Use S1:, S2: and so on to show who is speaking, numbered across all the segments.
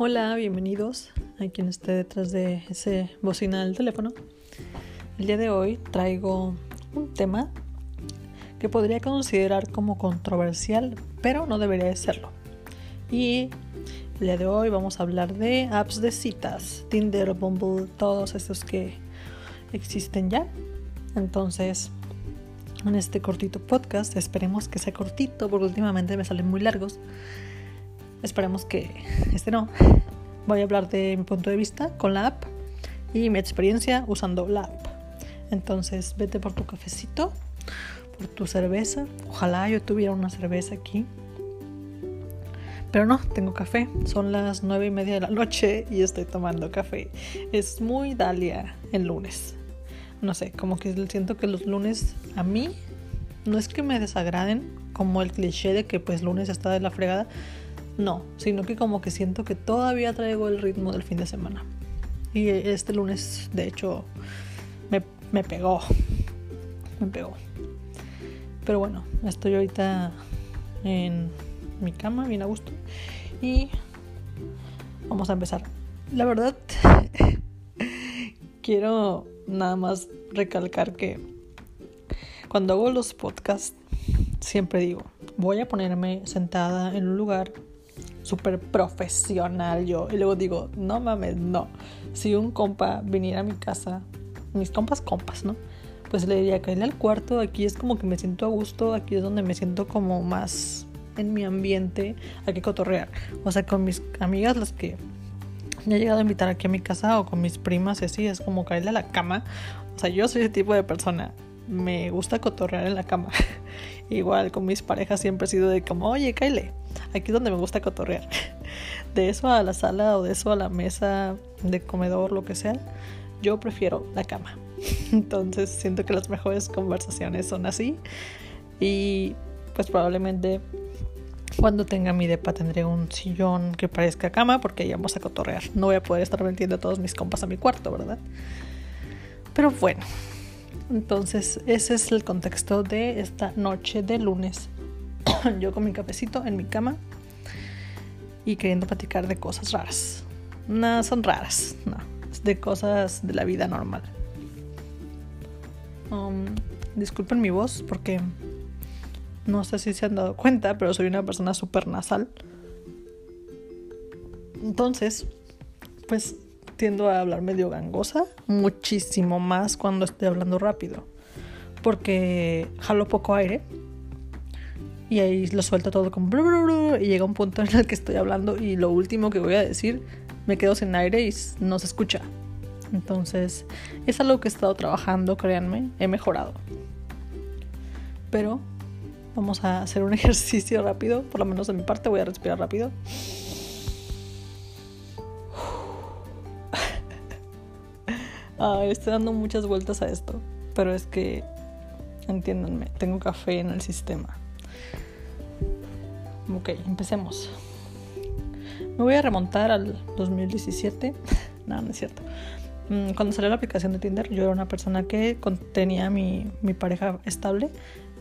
S1: Hola, bienvenidos a quien esté detrás de ese bocina del teléfono. El día de hoy traigo un tema que podría considerar como controversial, pero no debería de serlo. Y el día de hoy vamos a hablar de apps de citas, Tinder, Bumble, todos esos que existen ya. Entonces, en este cortito podcast, esperemos que sea cortito, porque últimamente me salen muy largos. Esperemos que este no. Voy a hablar de mi punto de vista con la app y mi experiencia usando la app. Entonces, vete por tu cafecito, por tu cerveza. Ojalá yo tuviera una cerveza aquí. Pero no, tengo café. Son las nueve y media de la noche y estoy tomando café. Es muy Dalia el lunes. No sé, como que siento que los lunes a mí no es que me desagraden, como el cliché de que pues lunes está de la fregada, no, sino que como que siento que todavía traigo el ritmo del fin de semana. Y este lunes, de hecho, me, me pegó. Me pegó. Pero bueno, estoy ahorita en mi cama, bien a gusto. Y vamos a empezar. La verdad, quiero nada más recalcar que cuando hago los podcasts, siempre digo, voy a ponerme sentada en un lugar súper profesional yo. Y luego digo, no mames, no. Si un compa viniera a mi casa, mis compas compas, ¿no? Pues le diría, caerle al cuarto, aquí es como que me siento a gusto, aquí es donde me siento como más en mi ambiente, hay que cotorrear. O sea, con mis amigas, las que me he llegado a invitar aquí a mi casa o con mis primas así, es como caerle a la cama. O sea, yo soy ese tipo de persona. Me gusta cotorrear en la cama. Igual con mis parejas siempre he sido de como, oye, Kyle, aquí es donde me gusta cotorrear. De eso a la sala o de eso a la mesa de comedor, lo que sea, yo prefiero la cama. Entonces siento que las mejores conversaciones son así. Y pues probablemente cuando tenga mi depa tendré un sillón que parezca cama porque ya vamos a cotorrear. No voy a poder estar metiendo a todos mis compas a mi cuarto, ¿verdad? Pero bueno, entonces, ese es el contexto de esta noche de lunes. Yo con mi cafecito en mi cama y queriendo platicar de cosas raras. No son raras, no, es de cosas de la vida normal. Um, disculpen mi voz porque no sé si se han dado cuenta, pero soy una persona súper nasal. Entonces, pues tiendo a hablar medio gangosa, muchísimo más cuando estoy hablando rápido, porque jalo poco aire y ahí lo suelto todo como y llega un punto en el que estoy hablando y lo último que voy a decir me quedo sin aire y no se escucha. Entonces, es algo que he estado trabajando, créanme, he mejorado. Pero vamos a hacer un ejercicio rápido, por lo menos de mi parte voy a respirar rápido. estoy dando muchas vueltas a esto, pero es que, entiéndanme, tengo café en el sistema. Ok, empecemos. Me voy a remontar al 2017. no, no es cierto. Mm, cuando salió la aplicación de Tinder, yo era una persona que tenía mi, mi pareja estable.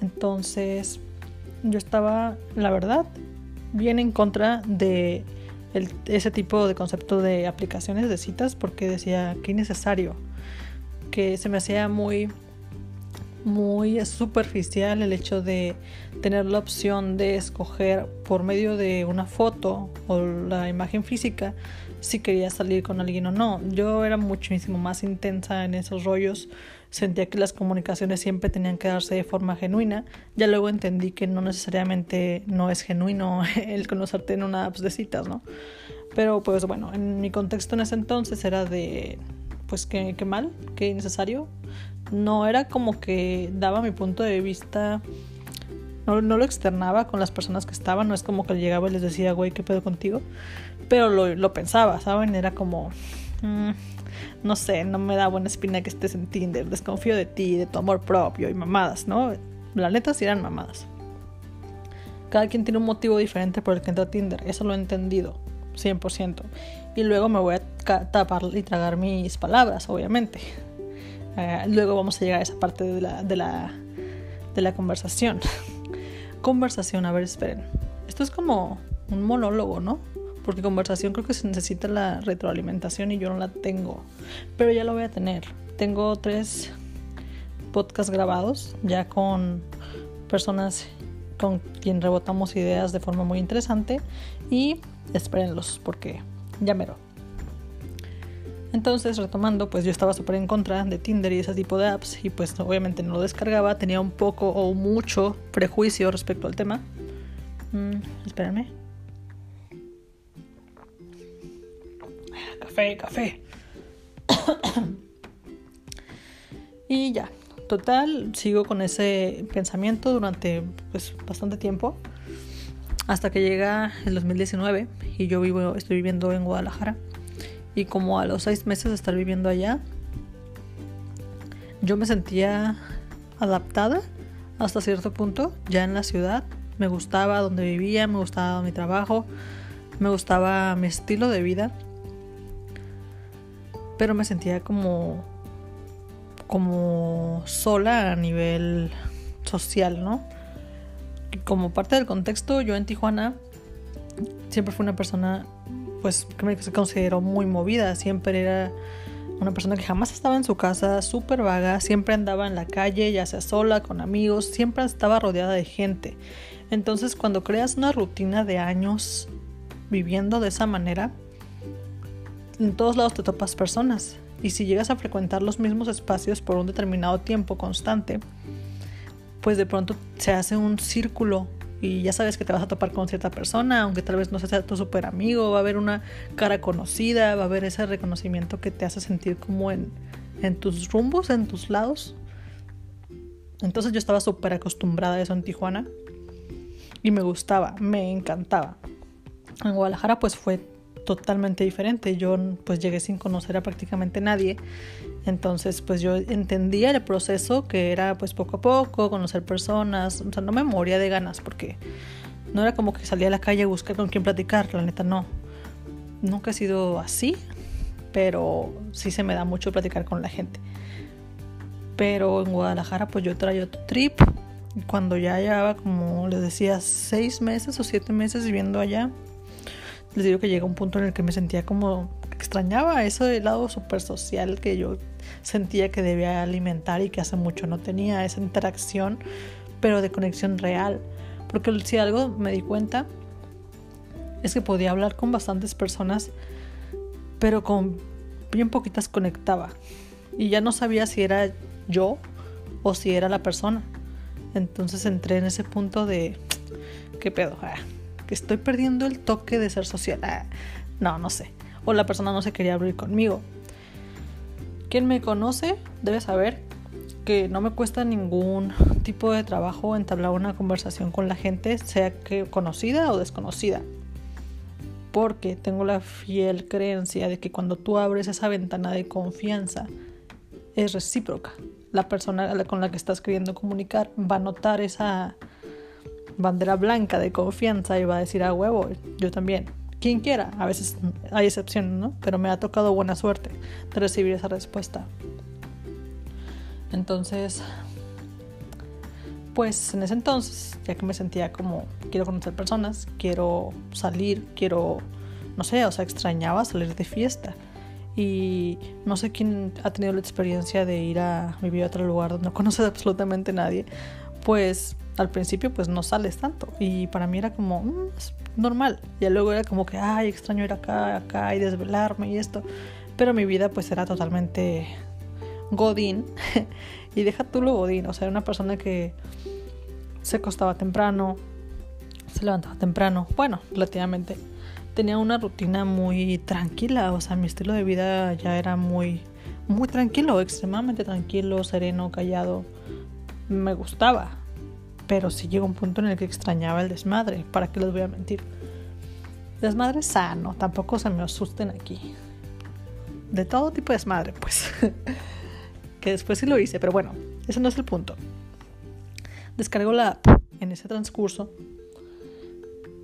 S1: Entonces, yo estaba, la verdad, bien en contra de ese tipo de concepto de aplicaciones de citas porque decía que innecesario que se me hacía muy muy superficial el hecho de tener la opción de escoger por medio de una foto o la imagen física si quería salir con alguien o no. Yo era muchísimo más intensa en esos rollos, sentía que las comunicaciones siempre tenían que darse de forma genuina. Ya luego entendí que no necesariamente no es genuino el conocerte en una app de citas, ¿no? Pero pues bueno, en mi contexto en ese entonces era de pues qué, mal, qué innecesario. No era como que daba mi punto de vista, no, lo externaba con las personas que estaban, no es como que llegaba y les decía, güey, ¿qué pedo contigo? Pero lo, pensaba, ¿saben? Era como, mm, no sé, no me da buena espina que estés en Tinder, desconfío de ti, de tu amor propio y mamadas, ¿no? La neta sí eran mamadas. Cada quien tiene un motivo diferente por el que entra a Tinder, eso lo he entendido, 100% y luego me voy a tapar y tragar mis palabras, obviamente. Eh, luego vamos a llegar a esa parte de la, de la, de la conversación. conversación, a ver, esperen. Esto es como un monólogo, ¿no? porque conversación creo que se necesita la retroalimentación y yo no la tengo, pero ya lo voy a tener. Tengo tres podcasts grabados ya con personas con quien rebotamos ideas de forma muy interesante y espérenlos porque ya mero. Entonces, retomando, pues yo estaba súper en contra de Tinder y ese tipo de apps y pues obviamente no lo descargaba, tenía un poco o mucho prejuicio respecto al tema. Mm, espérenme. Café, café. y ya, total, sigo con ese pensamiento durante pues bastante tiempo hasta que llega el 2019 y yo vivo, estoy viviendo en Guadalajara y como a los seis meses de estar viviendo allá, yo me sentía adaptada hasta cierto punto ya en la ciudad. Me gustaba donde vivía, me gustaba mi trabajo, me gustaba mi estilo de vida, pero me sentía como como sola a nivel social, ¿no? Como parte del contexto, yo en Tijuana siempre fui una persona, pues, que se consideró muy movida. Siempre era una persona que jamás estaba en su casa, súper vaga, siempre andaba en la calle, ya sea sola, con amigos, siempre estaba rodeada de gente. Entonces, cuando creas una rutina de años viviendo de esa manera, en todos lados te topas personas y si llegas a frecuentar los mismos espacios por un determinado tiempo constante, pues de pronto se hace un círculo y ya sabes que te vas a topar con cierta persona, aunque tal vez no sea tu super amigo, va a haber una cara conocida, va a haber ese reconocimiento que te hace sentir como en, en tus rumbos, en tus lados. Entonces yo estaba súper acostumbrada a eso en Tijuana y me gustaba, me encantaba. En Guadalajara pues fue totalmente diferente. Yo pues llegué sin conocer a prácticamente nadie. Entonces pues yo entendía el proceso que era pues poco a poco, conocer personas. O sea, no me moría de ganas porque no era como que salía a la calle a buscar con quién platicar. La neta no. Nunca he sido así, pero sí se me da mucho platicar con la gente. Pero en Guadalajara pues yo traía otro trip. Cuando ya llevaba como les decía seis meses o siete meses viviendo allá, les digo que llega un punto en el que me sentía como extrañaba ese lado súper social que yo sentía que debía alimentar y que hace mucho no tenía esa interacción, pero de conexión real. Porque si algo me di cuenta es que podía hablar con bastantes personas, pero con bien poquitas conectaba. Y ya no sabía si era yo o si era la persona. Entonces entré en ese punto de, ¿qué pedo? Ah, que estoy perdiendo el toque de ser social. Ah, no, no sé. O la persona no se quería abrir conmigo. Quien me conoce debe saber que no me cuesta ningún tipo de trabajo entablar una conversación con la gente, sea que conocida o desconocida. Porque tengo la fiel creencia de que cuando tú abres esa ventana de confianza, es recíproca. La persona con la que estás queriendo comunicar va a notar esa, bandera blanca de confianza y va a decir a huevo, yo también. Quien quiera, a veces hay excepciones, ¿no? Pero me ha tocado buena suerte de recibir esa respuesta. Entonces, pues en ese entonces, ya que me sentía como quiero conocer personas, quiero salir, quiero, no sé, o sea, extrañaba salir de fiesta. Y no sé quién ha tenido la experiencia de ir a vivir a otro lugar donde no conoces absolutamente nadie. Pues al principio pues no sales tanto. Y para mí era como mm, normal y luego era como que ay extraño ir acá acá y desvelarme y esto pero mi vida pues era totalmente godín. Y deja tú lo godín. O sea era una persona que se acostaba temprano se levantaba temprano. Bueno relativamente. Tenía una rutina muy tranquila. O sea mi estilo de vida ya era muy muy tranquilo extremadamente tranquilo sereno callado. Me gustaba pero sí llegó un punto en el que extrañaba el desmadre, ¿para qué les voy a mentir? Desmadre sano, tampoco se me asusten aquí. De todo tipo de desmadre, pues. que después sí lo hice, pero bueno, ese no es el punto. Descargo la app en ese transcurso.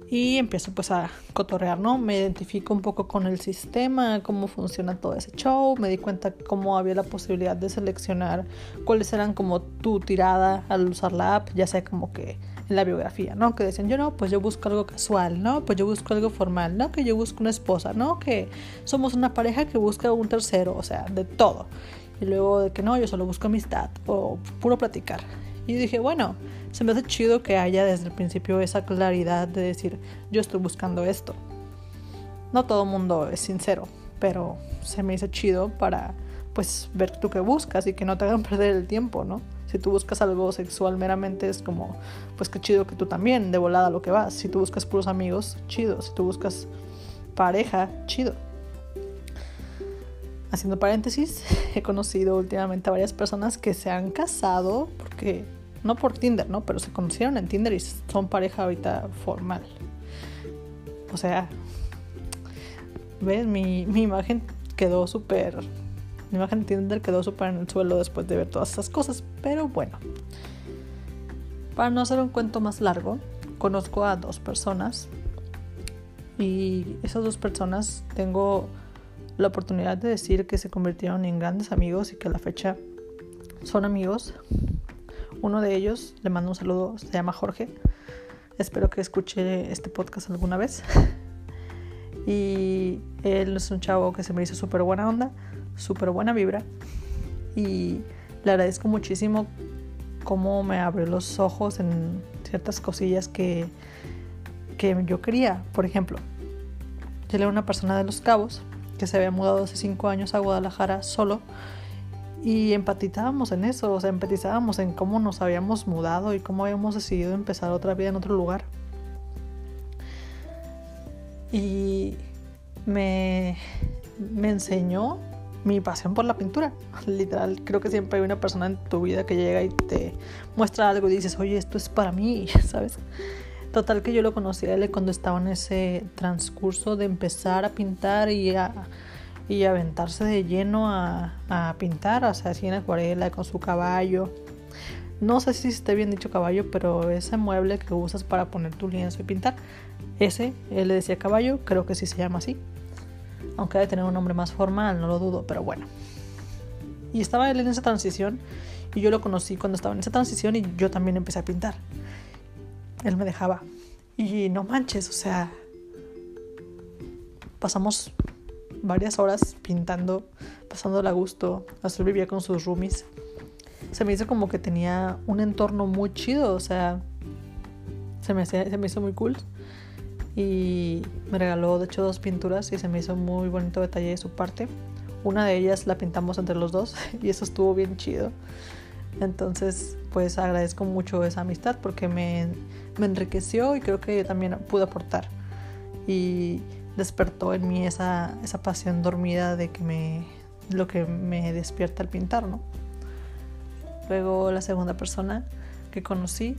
S1: Y empiezo pues a cotorrear, ¿no? Me identifico un poco con el sistema, cómo funciona todo ese show, me di cuenta cómo había la posibilidad de seleccionar cuáles eran como tu tirada al usar la app, ya sea como que en la biografía, ¿no? Que decían, yo no, pues yo busco algo casual, ¿no? Pues yo busco algo formal, ¿no? Que yo busco una esposa, ¿no? Que somos una pareja que busca un tercero, o sea, de todo. Y luego de que no, yo solo busco amistad o puro platicar. Y dije, bueno, se me hace chido que haya desde el principio esa claridad de decir, yo estoy buscando esto. No todo mundo es sincero, pero se me hizo chido para pues ver tú qué buscas y que no te hagan perder el tiempo, ¿no? Si tú buscas algo sexual meramente es como, pues qué chido que tú también, de volada lo que vas. Si tú buscas puros amigos, chido. Si tú buscas pareja, chido. Haciendo paréntesis, he conocido últimamente a varias personas que se han casado porque, no por Tinder, ¿no? Pero se conocieron en Tinder y son pareja ahorita formal. O sea, ¿ves? Mi, mi imagen quedó súper... Mi imagen de Tinder quedó súper en el suelo después de ver todas esas cosas. Pero bueno. Para no hacer un cuento más largo, conozco a dos personas. Y esas dos personas tengo la oportunidad de decir que se convirtieron en grandes amigos y que a la fecha son amigos. Uno de ellos, le mando un saludo, se llama Jorge. Espero que escuche este podcast alguna vez. Y él es un chavo que se me hizo súper buena onda, súper buena vibra. Y le agradezco muchísimo cómo me abrió los ojos en ciertas cosillas que, que yo quería. Por ejemplo, yo era una persona de los cabos que se había mudado hace cinco años a Guadalajara solo y empatizábamos en eso, o sea, empatizábamos en cómo nos habíamos mudado y cómo habíamos decidido empezar otra vida en otro lugar. Y me, me enseñó mi pasión por la pintura. Literal, creo que siempre hay una persona en tu vida que llega y te muestra algo y dices, oye, esto es para mí, ¿sabes? Total que yo lo conocí a él cuando estaba en ese transcurso de empezar a pintar y a, y aventarse de lleno a, a pintar, o sea, así en acuarela con su caballo. No sé si esté bien dicho caballo, pero ese mueble que usas para poner tu lienzo y pintar, ese, él le decía caballo, creo que sí se llama así. Aunque debe tener un nombre más formal, no lo dudo, pero bueno. Y estaba él en esa transición y yo lo conocí cuando estaba en esa transición y yo también empecé a pintar él me dejaba. Y no manches, o sea, pasamos varias horas pintando, pasándola a gusto. Azul vivía con sus roomies. Se me hizo como que tenía un entorno muy chido, o sea, se me, se me hizo muy cool. Y me regaló, de hecho, dos pinturas y se me hizo muy bonito detalle de su parte. Una de ellas la pintamos entre los dos y eso estuvo bien chido. Entonces, pues agradezco mucho esa amistad porque me, me enriqueció y creo que también pude aportar. Y despertó en mí esa, esa pasión dormida de que me, lo que me despierta al pintar, ¿no? Luego la segunda persona que conocí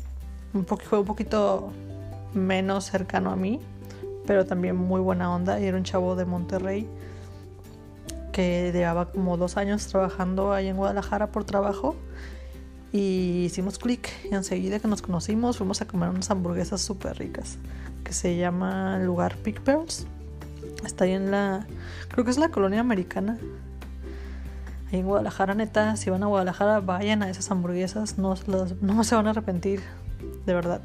S1: un fue un poquito menos cercano a mí, pero también muy buena onda y era un chavo de Monterrey que llevaba como dos años trabajando ahí en Guadalajara por trabajo y hicimos clic enseguida que nos conocimos fuimos a comer unas hamburguesas súper ricas que se llama el lugar Pig Pearls. Está ahí en la, creo que es la colonia americana. Ahí en Guadalajara, neta, si van a Guadalajara, vayan a esas hamburguesas, no, no se van a arrepentir, de verdad.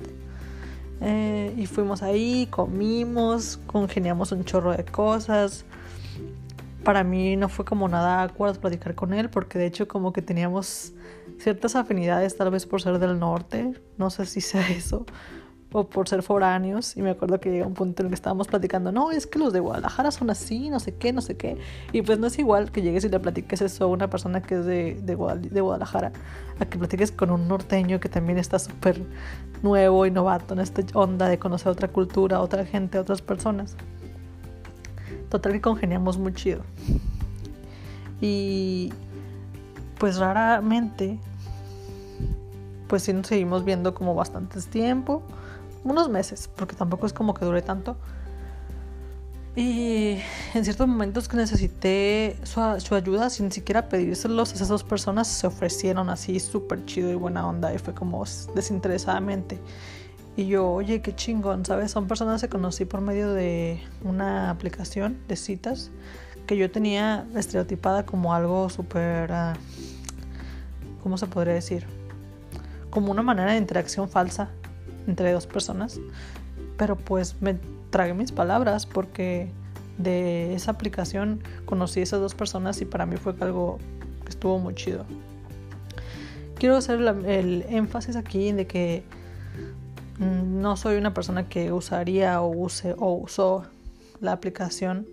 S1: Eh, y fuimos ahí, comimos, congeniamos un chorro de cosas. Para mí no fue como nada acuerdo platicar con él, porque de hecho como que teníamos ciertas afinidades, tal vez por ser del norte, no sé si sea eso, o por ser foráneos. Y me acuerdo que llega un punto en el que estábamos platicando, no, es que los de Guadalajara son así, no sé qué, no sé qué. Y pues no es igual que llegues y le platiques eso a una persona que es de, de, Guadalajara, a que platiques con un norteño que también está súper nuevo y novato en esta onda de conocer otra cultura, otra gente, otras personas. Total que congeniamos muy chido. Y pues raramente pues sí nos seguimos viendo como bastantes tiempo, unos meses, porque tampoco es como que dure tanto. Y en ciertos momentos que necesité su, su ayuda, sin siquiera pedírselos, esas dos personas se ofrecieron así súper chido y buena onda y fue como desinteresadamente. Y yo, oye, qué chingón, ¿sabes? Son personas que conocí por medio de una aplicación de citas que yo tenía estereotipada como algo súper, uh, ¿cómo se podría decir? Como una manera de interacción falsa entre dos personas. Pero pues me tragué mis palabras porque de esa aplicación conocí a esas dos personas y para mí fue algo que estuvo muy chido. Quiero hacer el énfasis aquí de que Mm, no soy una persona que usaría o use o usó la aplicación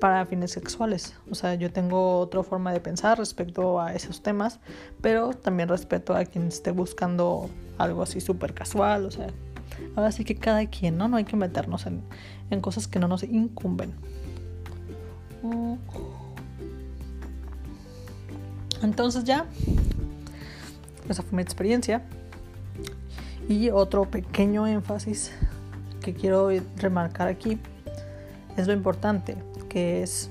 S1: para fines sexuales. O sea, yo tengo otra forma de pensar respecto a esos temas, pero también respeto a quien esté buscando algo así súper casual. O sea, ahora sí que cada quien, ¿no? No hay que meternos en, en cosas que no nos incumben. Mm. Entonces ya, esa fue mi experiencia. Y otro pequeño énfasis que quiero remarcar aquí es lo importante, que es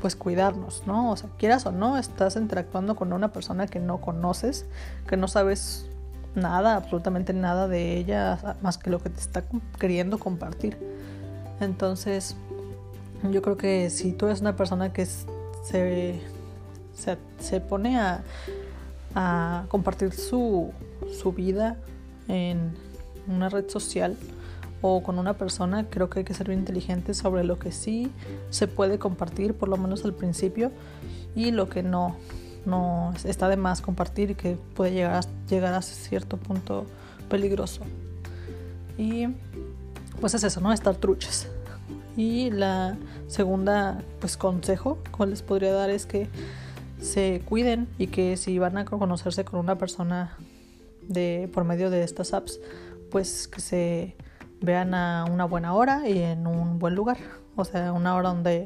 S1: pues cuidarnos, ¿no? O sea, quieras o no, estás interactuando con una persona que no conoces, que no sabes nada, absolutamente nada de ella, más que lo que te está queriendo compartir. Entonces, yo creo que si tú eres una persona que se, se, pone a, a compartir su, su vida, en una red social o con una persona, creo que hay que ser bien inteligente sobre lo que sí se puede compartir, por lo menos al principio, y lo que no, no está de más compartir y que puede llegar a, llegar a cierto punto peligroso. Y pues es eso, ¿no? Estar truchas. Y la segunda, pues consejo que les podría dar es que se cuiden y que si van a conocerse con una persona de, por medio de estas apps, pues que se vean a una buena hora y en un buen lugar. O sea, una hora donde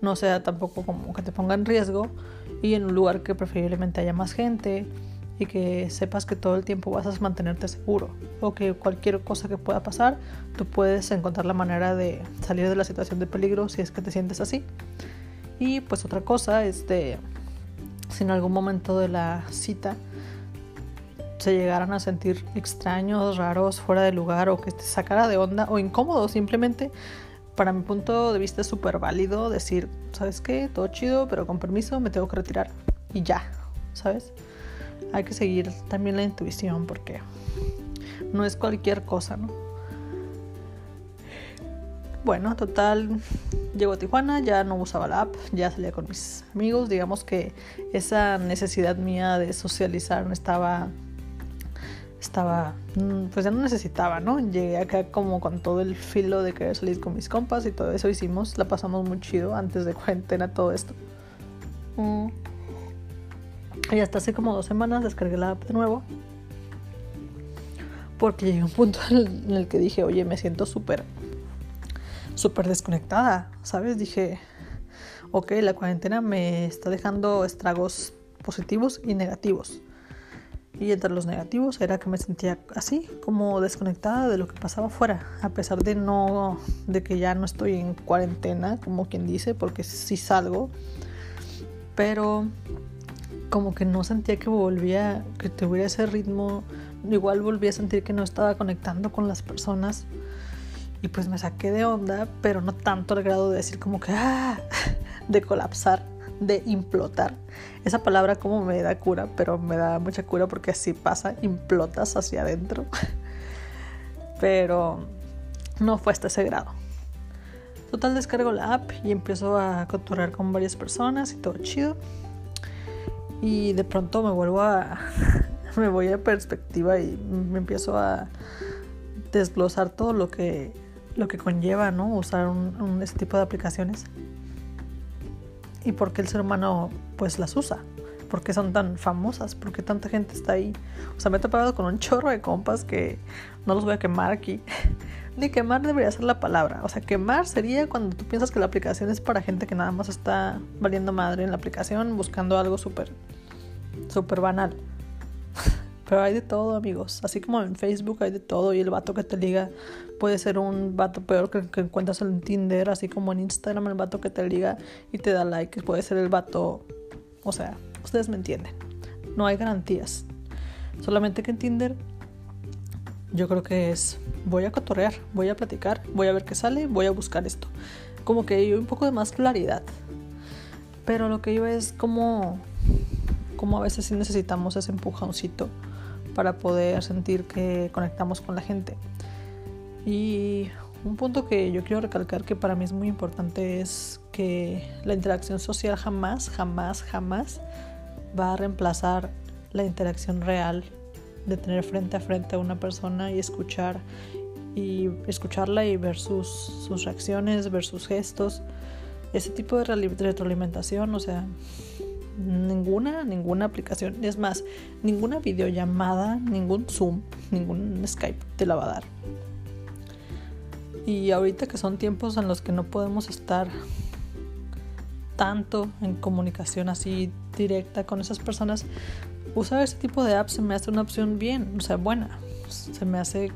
S1: no sea tampoco como que te ponga en riesgo y en un lugar que preferiblemente haya más gente y que sepas que todo el tiempo vas a mantenerte seguro o que cualquier cosa que pueda pasar, tú puedes encontrar la manera de salir de la situación de peligro si es que te sientes así. Y pues otra cosa es de si en algún momento de la cita se llegaran a sentir extraños, raros, fuera de lugar o que te sacara de onda o incómodo, simplemente para mi punto de vista es súper válido decir, ¿sabes qué? Todo chido, pero con permiso me tengo que retirar y ya, ¿sabes? Hay que seguir también la intuición porque no es cualquier cosa, ¿no? Bueno, total, llego a Tijuana, ya no usaba la app, ya salía con mis amigos, digamos que esa necesidad mía de socializar no estaba estaba, mm, pues ya no necesitaba, ¿no? Llegué acá como con todo el filo de querer salir con mis compas y todo eso hicimos, la pasamos muy chido antes de cuarentena todo esto. Mm. Y hasta hace como dos semanas descargué la app de nuevo. Porque llegué a un punto en el que dije, oye, me siento súper, súper desconectada, ¿sabes? Dije, ok, la cuarentena me está dejando estragos positivos y negativos. Y entre los negativos era que me sentía así, como desconectada de lo que pasaba afuera, a pesar de no de que ya no estoy en cuarentena, como quien dice, porque sí salgo, pero como que no sentía que volvía, que tuviera ese ritmo, igual volví a sentir que no estaba conectando con las personas. Y pues me saqué de onda, pero no tanto al grado de decir como que ¡ah! de colapsar, de implotar. Esa palabra como me da cura, pero me da mucha cura porque así pasa, implotas hacia adentro. Pero no fue hasta ese grado. Total descargo la app y empiezo a cotorrear con varias personas y todo chido. Y de pronto me vuelvo a... me voy a perspectiva y me empiezo a desglosar todo lo que, lo que conlleva, ¿no? Usar un, este tipo de aplicaciones y por qué el ser humano pues las usa, por qué son tan famosas, por qué tanta gente está ahí. O sea, me he topado con un chorro de compas que no los voy a quemar aquí. Ni quemar debería ser la palabra. O sea, quemar sería cuando tú piensas que la aplicación es para gente que nada más está valiendo madre en la aplicación buscando algo súper, súper banal. Pero hay de todo, amigos. Así como en Facebook hay de todo y el vato que te liga puede ser un vato peor que, encuentras en Tinder, así como en Instagram el vato que te liga y te da like, puede ser el vato, o sea, ustedes me entienden. No hay garantías. Solamente que en Tinder yo creo que es voy a cotorrear, voy a platicar, voy a ver qué sale, voy a buscar esto. Como que hay un poco de más claridad. Pero lo que iba es como, como a veces sí necesitamos ese empujoncito para poder sentir que conectamos con la gente. Y un punto que yo quiero recalcar que para mí es muy importante es que la interacción social jamás, jamás, jamás va a reemplazar la interacción real de tener frente a frente a una persona y escuchar y escucharla y ver sus, sus reacciones, ver sus gestos, ese tipo de retroalimentación, o sea, ninguna, ninguna aplicación, es más, ninguna videollamada, ningún Zoom, ningún Skype te la va a dar. Y ahorita que son tiempos en los que no podemos estar tanto en comunicación así directa con esas personas, usar ese tipo de apps se me hace una opción bien, o sea, buena. Se me hace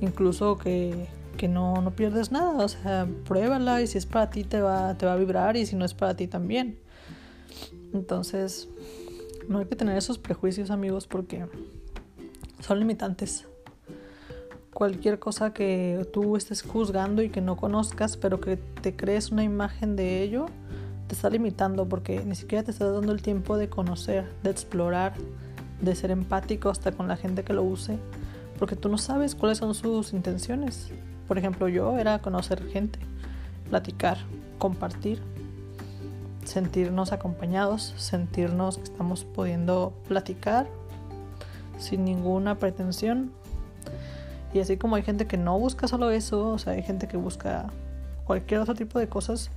S1: incluso que, que no, no, pierdes nada, o sea, pruébala y si es para ti te va, te va a vibrar y si no es para ti también. Entonces, no hay que tener esos prejuicios amigos porque son limitantes cualquier cosa que tú estés juzgando y que no conozcas, pero que te crees una imagen de ello, te está limitando porque ni siquiera te estás dando el tiempo de conocer, de explorar, de ser empático hasta con la gente que lo use, porque tú no sabes cuáles son sus intenciones. Por ejemplo, yo era conocer gente, platicar, compartir, sentirnos acompañados, sentirnos que estamos pudiendo platicar sin ninguna pretensión, y así como hay gente que no busca solo eso, o sea, hay gente que busca cualquier otro tipo de cosas,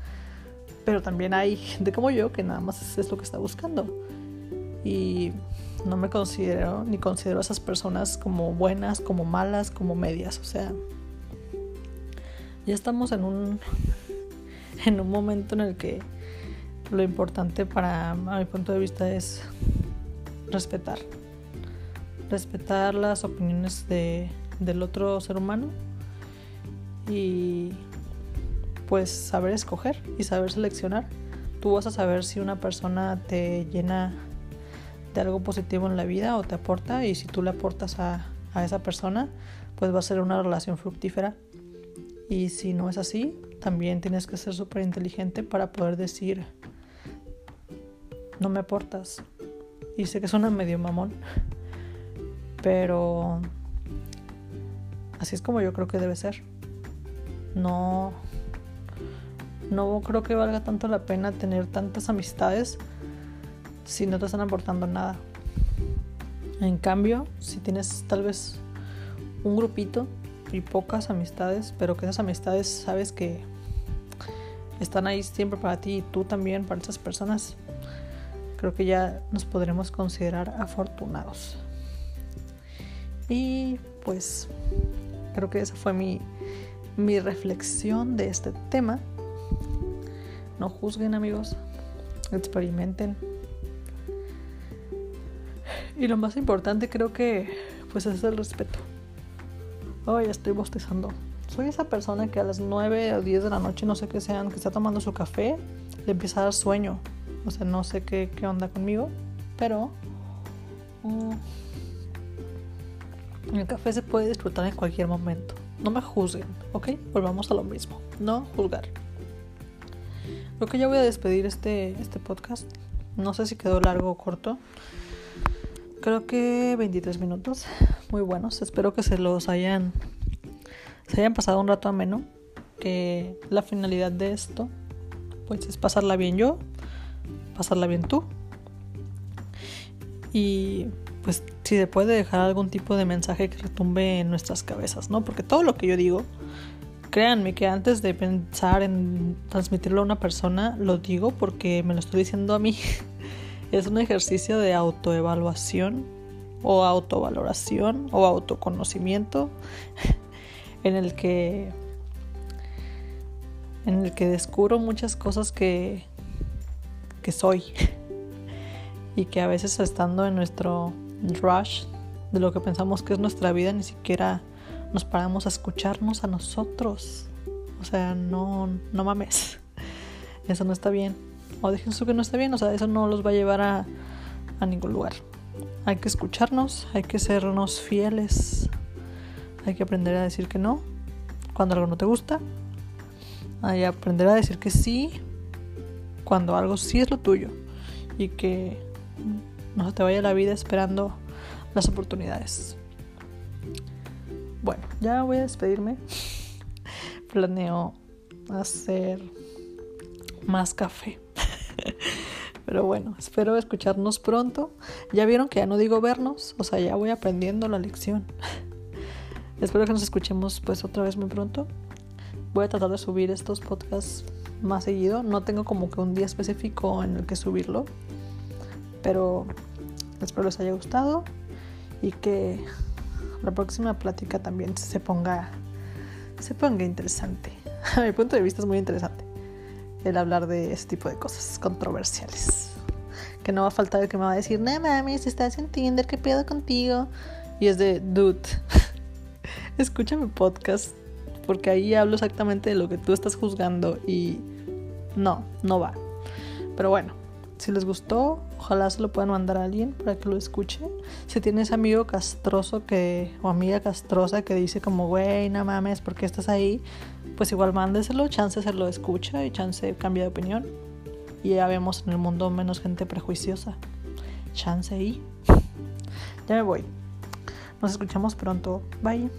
S1: pero también hay gente como yo que nada más es lo que está buscando. Y no me considero ni considero a esas personas como buenas, como malas, como medias, o sea, ya estamos en un en un momento en el que lo importante para a mi punto de vista es respetar. Respetar las opiniones de del otro ser humano y pues saber escoger y saber seleccionar. Tú vas a saber si una persona te llena de algo positivo en la vida o te aporta y si tú le aportas a, a esa persona pues va a ser una relación fructífera y si no es así también tienes que ser súper inteligente para poder decir no me aportas y sé que suena medio mamón pero Así es como yo creo que debe ser. No, no creo que valga tanto la pena tener tantas amistades si no te están aportando nada. En cambio, si tienes tal vez un grupito y pocas amistades, pero que esas amistades sabes que están ahí siempre para ti y tú también para esas personas, creo que ya nos podremos considerar afortunados. Y pues Creo que esa fue mi, mi reflexión de este tema. No juzguen amigos, experimenten. Y lo más importante creo que pues es el respeto. Oh, ya estoy bostezando. Soy esa persona que a las 9 o 10 de la noche, no sé qué sean, que está tomando su café, le empieza a dar sueño. O sea, no sé qué, qué onda conmigo, pero... Mm, el café se puede disfrutar en cualquier momento. No me juzguen, ¿ok? Volvamos a lo mismo. No juzgar. Creo que ya voy a despedir este, este podcast. No sé si quedó largo o corto. Creo que 23 minutos. Muy buenos. Espero que se los hayan. Se hayan pasado un rato ameno. Que la finalidad de esto. Pues es pasarla bien yo. Pasarla bien tú. Y pues si se puede dejar algún tipo de mensaje que retumbe en nuestras cabezas, ¿no? Porque todo lo que yo digo, créanme que antes de pensar en transmitirlo a una persona, lo digo porque me lo estoy diciendo a mí. es un ejercicio de autoevaluación o autovaloración o autoconocimiento en el que en el que descubro muchas cosas que soy y que a veces estando en nuestro rush de lo que pensamos que es nuestra vida, ni siquiera nos paramos a escucharnos a nosotros. O sea, no, no mames. Eso no está bien. O dejen eso que no está bien. O sea, eso no los va a llevar a, a ningún lugar. Hay que escucharnos, hay que sernos fieles hay que aprender a decir que no cuando algo no te gusta. Hay que aprender a decir que sí cuando algo sí es lo tuyo y que no se te vaya la vida esperando las oportunidades. Bueno, ya voy a despedirme. Planeo hacer más café. Pero bueno, espero escucharnos pronto. Ya vieron que ya no digo vernos, o sea, ya voy aprendiendo la lección. espero que nos escuchemos pues otra vez muy pronto. Voy a tratar de subir estos podcasts más seguido. No tengo como que un día específico en el que subirlo. Pero espero les haya gustado y que la próxima plática también se ponga se ponga interesante. A mi punto de vista es muy interesante el hablar de ese tipo de cosas controversiales. Que no va a faltar el que me va a decir, no mames, estás en Tinder, ¿qué pedo contigo? Y es de, dude, escucha podcast, porque ahí hablo exactamente de lo que tú estás juzgando y no, no va. Pero bueno, si les gustó, ojalá se lo puedan mandar a alguien para que lo escuche. Si tienes amigo castroso que o amiga castrosa que dice como, güey, no mames, ¿por qué estás ahí? Pues igual mándeselo, chance se lo escucha y chance cambia de opinión. Y ya vemos en el mundo menos gente prejuiciosa. Chance ahí. Ya me voy. Nos escuchamos pronto. Bye.